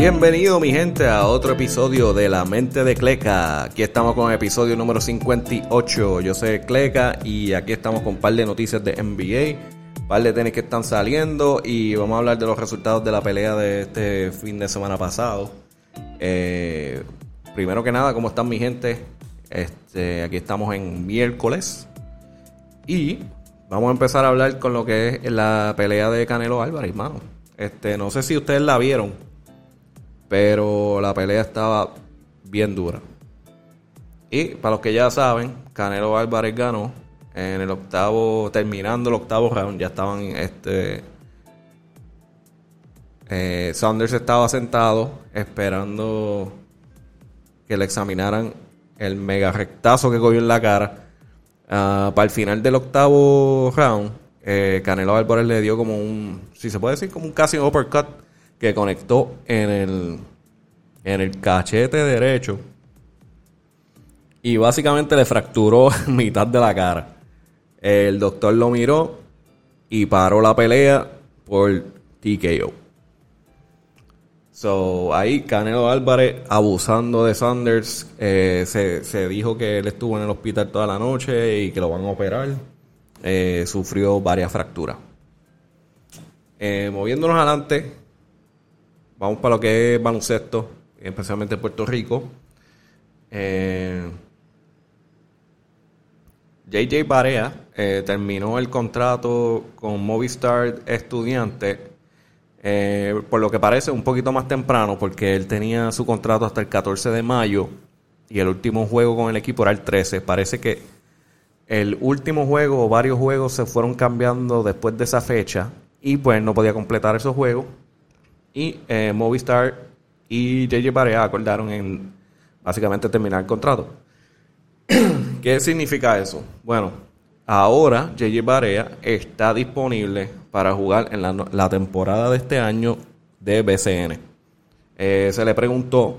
Bienvenido mi gente a otro episodio de La Mente de Cleca. Aquí estamos con el episodio número 58. Yo soy Cleca y aquí estamos con un par de noticias de NBA, un par de tenis que están saliendo y vamos a hablar de los resultados de la pelea de este fin de semana pasado. Eh, primero que nada, ¿cómo están mi gente? Este, aquí estamos en miércoles y vamos a empezar a hablar con lo que es la pelea de Canelo Álvarez, mano. Este, no sé si ustedes la vieron, pero la pelea estaba bien dura. Y para los que ya saben, Canelo Álvarez ganó en el octavo, terminando el octavo round, ya estaban este eh, Saunders estaba sentado esperando que le examinaran el mega rectazo que cogió en la cara. Ah, para el final del octavo round, eh, Canelo Álvarez le dio como un, si se puede decir, como un casi uppercut que conectó en el, en el cachete derecho y básicamente le fracturó mitad de la cara. El doctor lo miró y paró la pelea por TKO. So, ahí Canelo Álvarez abusando de Sanders. Eh, se, se, dijo que él estuvo en el hospital toda la noche y que lo van a operar. Eh, sufrió varias fracturas. Eh, moviéndonos adelante, vamos para lo que es baloncesto, especialmente Puerto Rico. JJ Barea terminó el contrato con Movistar Estudiante eh, por lo que parece un poquito más temprano, porque él tenía su contrato hasta el 14 de mayo y el último juego con el equipo era el 13. Parece que el último juego o varios juegos se fueron cambiando después de esa fecha y pues no podía completar esos juegos. Y eh, Movistar y JJ Barea acordaron en básicamente terminar el contrato. ¿Qué significa eso? Bueno, ahora JJ Barea está disponible para jugar en la, temporada de este año de BCN. Eh, se le preguntó,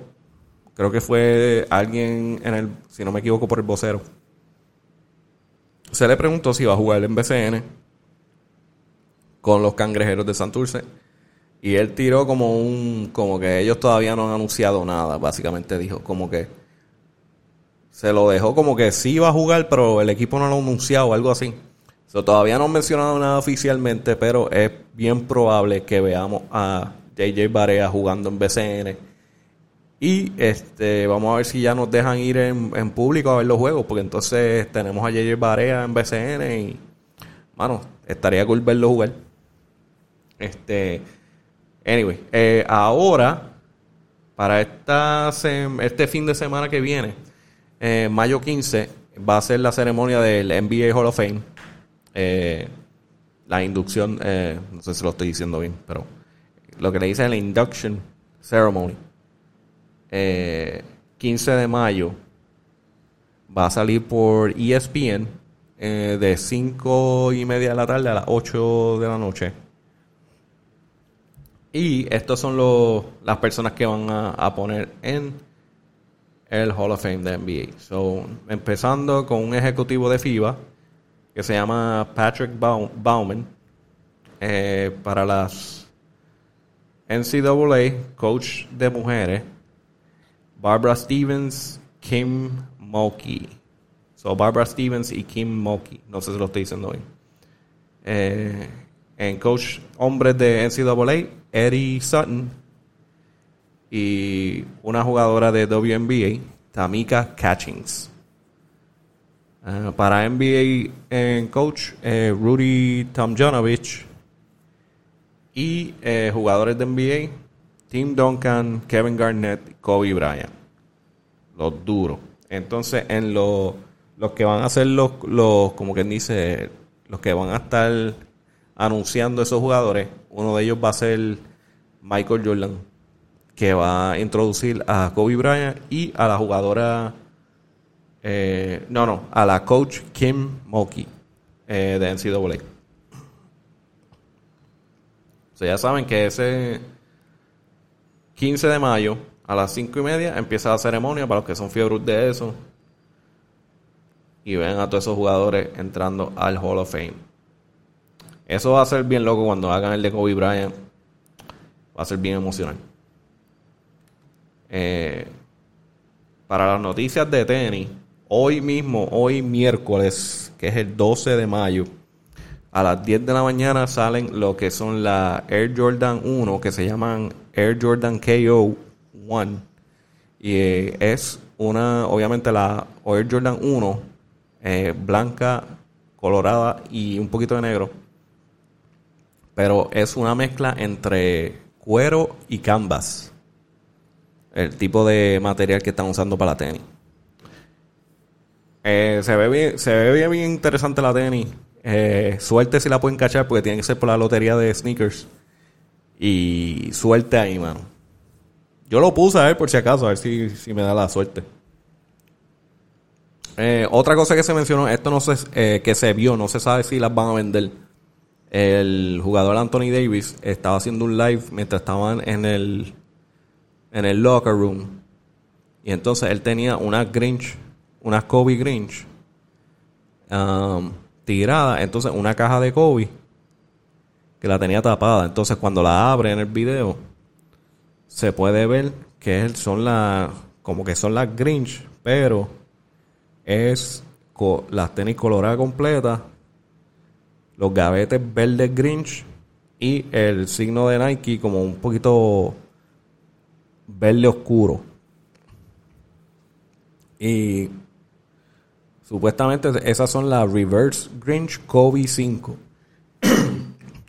creo que fue alguien en el, si no me equivoco, por el vocero. Se le preguntó si iba a jugar en BCN con los cangrejeros de Santurce. Y él tiró como un, como que ellos todavía no han anunciado nada, básicamente dijo, como que se lo dejó como que sí iba a jugar, pero el equipo no lo ha anunciado, algo así todavía no han mencionado nada oficialmente, pero es bien probable que veamos a JJ Barea jugando en BCN. Y este, vamos a ver si ya nos dejan ir en, público a ver los juegos, porque entonces tenemos a JJ Barea en BCN y, mano, estaría cool verlo jugar. Este, anyway, eh, ahora, para esta este fin de semana que viene, eh, mayo 15, va a ser la ceremonia del NBA Hall of Fame. Eh, la inducción, no sé si lo estoy diciendo bien, pero lo que le dicen la induction ceremony, 15 eh, de mayo, va a salir por ESPN de 5 y media de la tarde a las 8 de la noche. Y estos son los, las personas que van a, a, poner en el Hall of Fame de NBA. So, empezando con un ejecutivo de FIBA, que se llama Patrick Bauman eh, para las NCAA, coach de mujeres, Barbara Stevens, Kim Mulkey. So, Barbara Stevens y Kim Mulkey. No sé si lo estoy diciendo bien. Eh, en coach hombres de NCAA, Eddie Sutton. Y una jugadora de WNBA, Tamika Catchings. Eh, para NBA en coach, eh, Rudy Tomjanovich. Y eh, jugadores de NBA, Tim Duncan, Kevin Garnett, Kobe Bryant. Los duros. Entonces, en los que van a ser los, los, como quien dice, los que van a estar anunciando esos jugadores, uno de ellos va a ser Michael Jordan, que va a introducir a Kobe Bryant y a la jugadora eh, no, no, a la coach Kim Moki eh, de NCAA. O sea, ya saben que ese 15 de mayo a las 5 y media empieza la ceremonia para los que son fiebres de eso. Y ven a todos esos jugadores entrando al Hall of Fame. Eso va a ser bien loco cuando hagan el de Kobe Bryant. Va a ser bien emocional. eh, para las noticias de tenis, hoy mismo, hoy miércoles, que es el 12 de mayo, a las 10 de la mañana salen lo que son la Air Jordan 1, que se llaman Air Jordan KO 1. Y eh, es una, obviamente la Air Jordan 1, eh, blanca, colorada y un poquito de negro. Pero es una mezcla entre cuero y canvas. El tipo de material que están usando para la tenis. Eh, se ve bien, se ve bien, interesante la tenis. Eh, suerte si la pueden cachar porque tiene que ser por la lotería de sneakers. Y suerte ahí, mano. Yo lo puse a ver por si acaso, a ver si, si me da la suerte. Eh, otra cosa que se mencionó, esto no sé, eh, que se vio, no se sabe si las van a vender. El jugador Anthony Davis estaba haciendo un live mientras estaban en el, en el locker room. Y entonces él tenía una Grinch, una Kobe Grinch um, tirada. Entonces una caja de Kobe que la tenía tapada. Entonces cuando la abre en el video, se puede ver que son las, como que son las Grinch, pero es las tenis coloradas completas, los gavetes verdes Grinch y el signo de Nike como un poquito verde oscuro. Y supuestamente esas son las Reverse Grinch Kobe 5.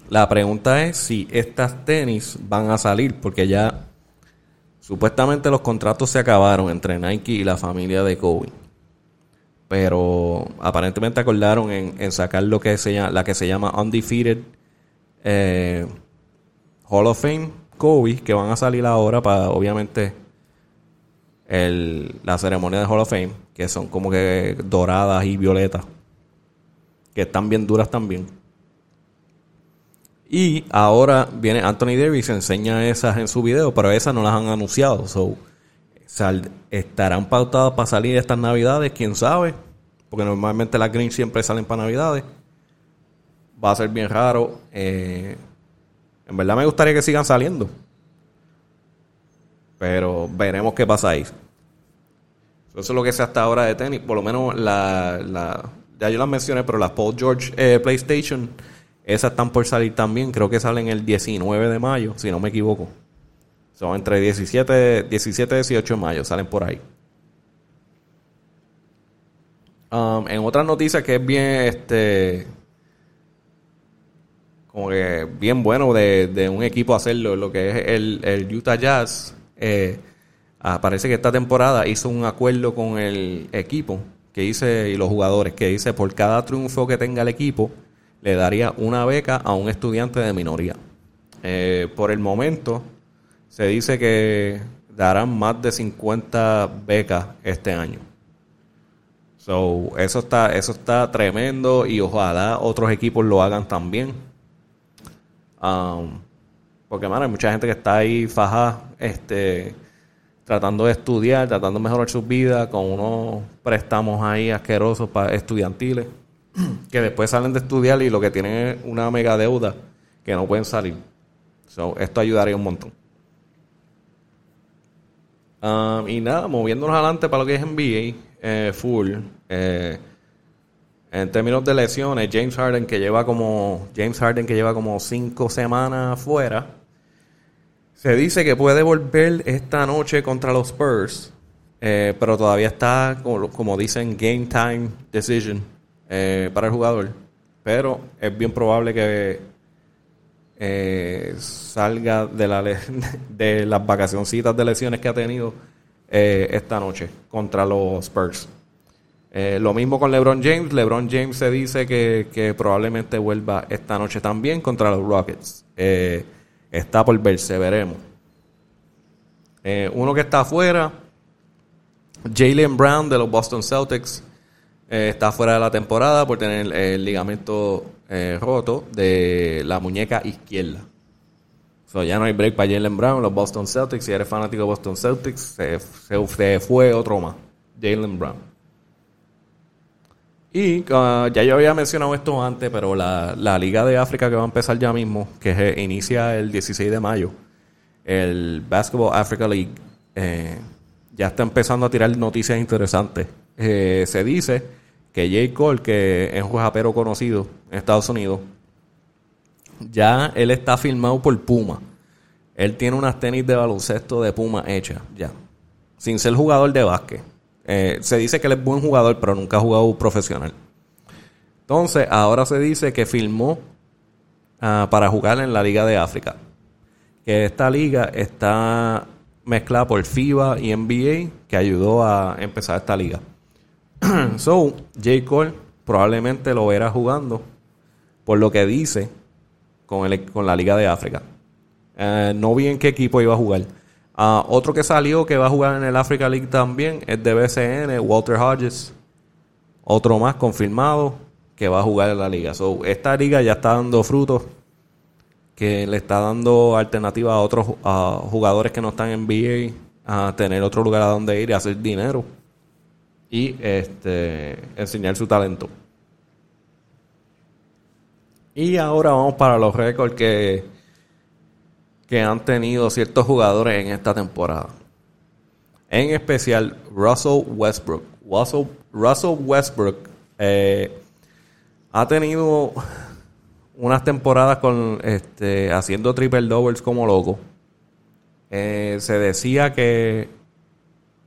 La pregunta es si estas tenis van a salir porque ya supuestamente los contratos se acabaron entre Nike y la familia de Kobe pero aparentemente acordaron en, sacar lo que se llama, la que se llama Undefeated eh, Hall of Fame Kobe, que van a salir ahora para obviamente el, la ceremonia de Hall of Fame, que son como que doradas y violetas, que están bien duras también. Y ahora viene Anthony Davis, enseña esas en su video, pero esas no las han anunciado. So, estarán pautadas para salir estas navidades, quién sabe, porque normalmente las greens siempre salen para navidades. Va a ser bien raro. Eh, en verdad me gustaría que sigan saliendo. Pero veremos qué pasa ahí. Eso es lo que sé hasta ahora de tenis. Por lo menos la, la ya yo las mencioné, pero las Paul George eh, PlayStation, esas están por salir también. Creo que salen el 19 de mayo, si no me equivoco. Son entre 17, 17 y 18 de mayo, salen por ahí. Um, en otras noticias que es bien, este, como que bien bueno de, un equipo hacerlo, lo que es el, Utah Jazz, eh, ah, parece que esta temporada hizo un acuerdo con el equipo que dice, y los jugadores, que dice por cada triunfo que tenga el equipo, le daría una beca a un estudiante de minoría. Eh, por el momento, se dice que darán más de 50 becas este año. So, eso está, eso está tremendo y ojalá otros equipos lo hagan también. Um, porque, mano, hay mucha gente que está ahí fajada, este, tratando de estudiar, tratando de mejorar su vida con unos préstamos ahí asquerosos para estudiantiles, que después salen de estudiar y lo que tienen es una mega deuda que no pueden salir. So, esto ayudaría un montón. Um, y nada, moviéndonos adelante para lo que es NBA, eh, full. Eh, en términos de lesiones, James Harden que lleva como James Harden que lleva como cinco semanas fuera, se dice que puede volver esta noche contra los Spurs, eh, pero todavía está como, como, dicen game time decision para el jugador. Pero es bien probable que eh, salga de, la de las vacacioncitas de lesiones que ha tenido eh, esta noche contra los Spurs. Eh, lo mismo con LeBron James. LeBron James se dice que, probablemente vuelva esta noche también contra los Rockets. está por verse, veremos. uno que está afuera, Jalen Brown de los Boston Celtics, está fuera de la temporada por tener el ligamento eh, roto de la muñeca izquierda. So, ya no hay break para Jalen Brown, los Boston Celtics. Si eres fanático de Boston Celtics, se, fue otro más, Jalen Brown. Y ah, ya yo había mencionado esto antes, pero la, Liga de África que va a empezar ya mismo, que inicia el 16 de mayo, el Basketball Africa League, eh, ya está empezando a tirar noticias interesantes. Eh, se dice que J. Cole, que es un rapero conocido en Estados Unidos, ya él está firmado por Puma. Él tiene unas tenis de baloncesto de Puma hechas, ya. Sin ser jugador de básquet. Eh, se dice que él es buen jugador, pero nunca ha jugado profesional. Entonces, ahora se dice que firmó ah, para jugar en la Liga de África. Que esta liga está mezclada por FIBA y NBA, que ayudó a empezar esta liga. so, J. Cole probablemente lo verá jugando, por lo que dice, con, el, con la Liga de África. Eh, no vi en qué equipo iba a jugar. Ah, otro que salió que va a jugar en el Africa League también es de BCN, Walter Hodges. Otro más confirmado que va a jugar en la liga. So, esta liga ya está dando frutos, que le está dando alternativa a otros jugadores que no están en NBA a tener otro lugar a donde ir y hacer dinero y este, enseñar su talento. Y ahora vamos para los récords que, que han tenido ciertos jugadores en esta temporada. En especial Russell Westbrook. Russell, Russell Westbrook eh, ha tenido unas temporadas con este, haciendo triple doubles como loco. Eh, se decía que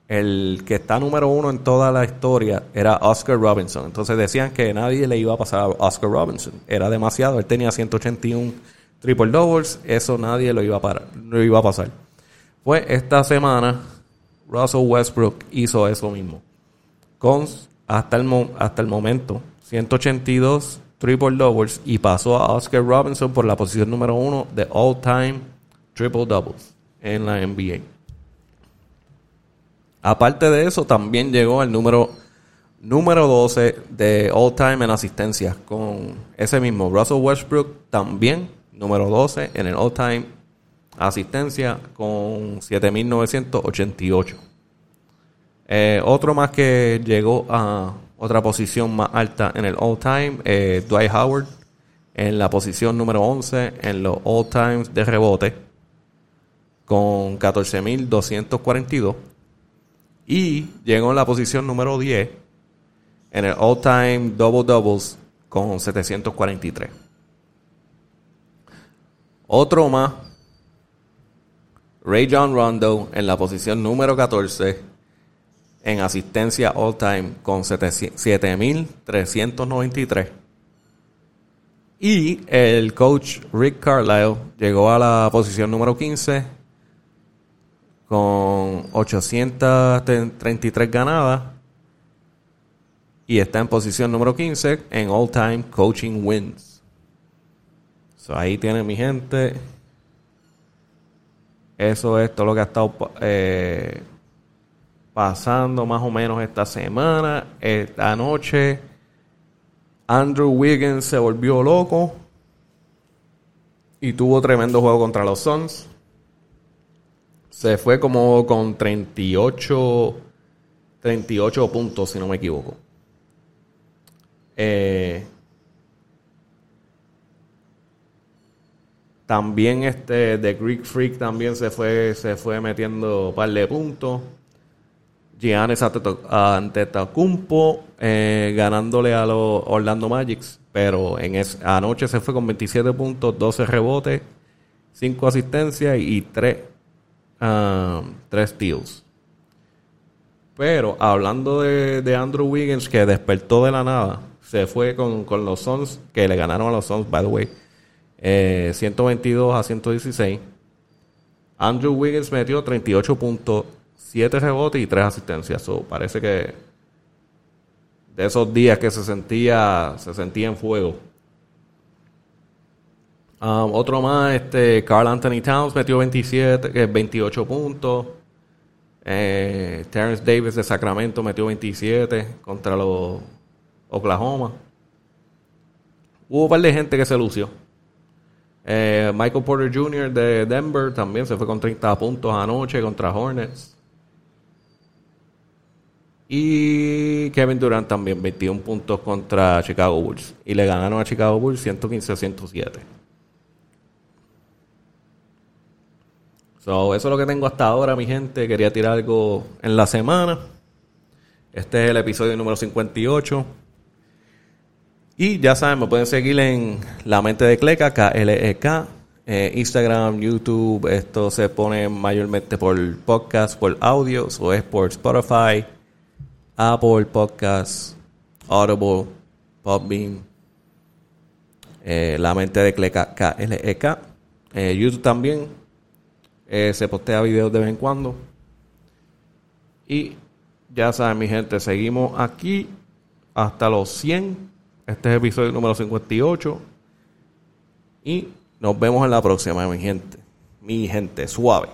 el que está número uno en toda la historia era Oscar Robinson. Entonces decían que nadie le iba a pasar a Oscar Robinson. Era demasiado. Él tenía 181 triple doubles. Eso nadie lo iba a, parar, iba a pasar. Pues esta semana Russell Westbrook hizo eso mismo. Con hasta el, hasta el momento 182 triple doubles y pasó a Oscar Robinson por la posición número uno de all time triple doubles en la NBA. Aparte de eso, también llegó al número, número 12 de all time en asistencias con ese mismo Russell Westbrook, también número 12 en el all time asistencia con 7.988. Eh, otro más que llegó a otra posición más alta en el all time, eh, Dwight Howard, en la posición número 11 en los all times de rebote, con 14.242. Y llegó en la posición número 10 en el all-time double doubles con 743. Otro más, Ray John Rondo en la posición número 14 en asistencia all-time con 7.393. Y el coach Rick Carlisle llegó a la posición número 15 con 833 ganadas y está en posición número 15 en all time coaching wins. ahí tiene mi gente. Eso es todo lo que ha estado eh, pasando más o menos esta semana. Esta noche, Andrew Wiggins se volvió loco y tuvo tremendo juego contra los Suns. Se fue como con 38, 38 puntos, si no me equivoco. Eh, también este The Greek Freak también se fue, se fue metiendo un par de puntos. Giannis Antetokounmpo eh, ganándole a los Orlando Magics, pero en anoche se fue con 27 puntos, 12 rebotes, 5 asistencias y 3 Um, tres steals. Pero hablando de, Andrew Wiggins, que despertó de la nada, se fue con, los Suns, que le ganaron a los Suns, by the way, 122 eh, a 116. Andrew Wiggins metió 38 puntos, 7 rebotes y 3 asistencias. So, parece que de esos días que se sentía, se sentía en fuego. Um, otro más, este, Carl Anthony Towns metió 27, 28 puntos. Eh, Terrence Davis de Sacramento metió 27 contra los Oklahoma. Hubo un par de gente que se lució. Eh, Michael Porter Jr. de Denver también se fue con 30 puntos anoche contra Hornets. Y Kevin Durant también 21 puntos contra Chicago Bulls. Y le ganaron a Chicago Bulls 115 a 107. So, eso es lo que tengo hasta ahora, mi gente. Quería tirar algo en la semana. Este es el episodio número 58. Y ya saben, me pueden seguir en La Mente de Cleca, K-L-E-K, eh, Instagram, YouTube. Esto se pone mayormente por podcast, por audio, o es por Spotify, Apple Podcasts, Audible, Podbean. Eh, la Mente de Cleca, K-L-E-K. Eh, YouTube también. Eh, se postea videos de vez en cuando. Y ya saben, mi gente, seguimos aquí hasta los 100. Este es el episodio número 58. Y nos vemos en la próxima, mi gente. Mi gente, suave.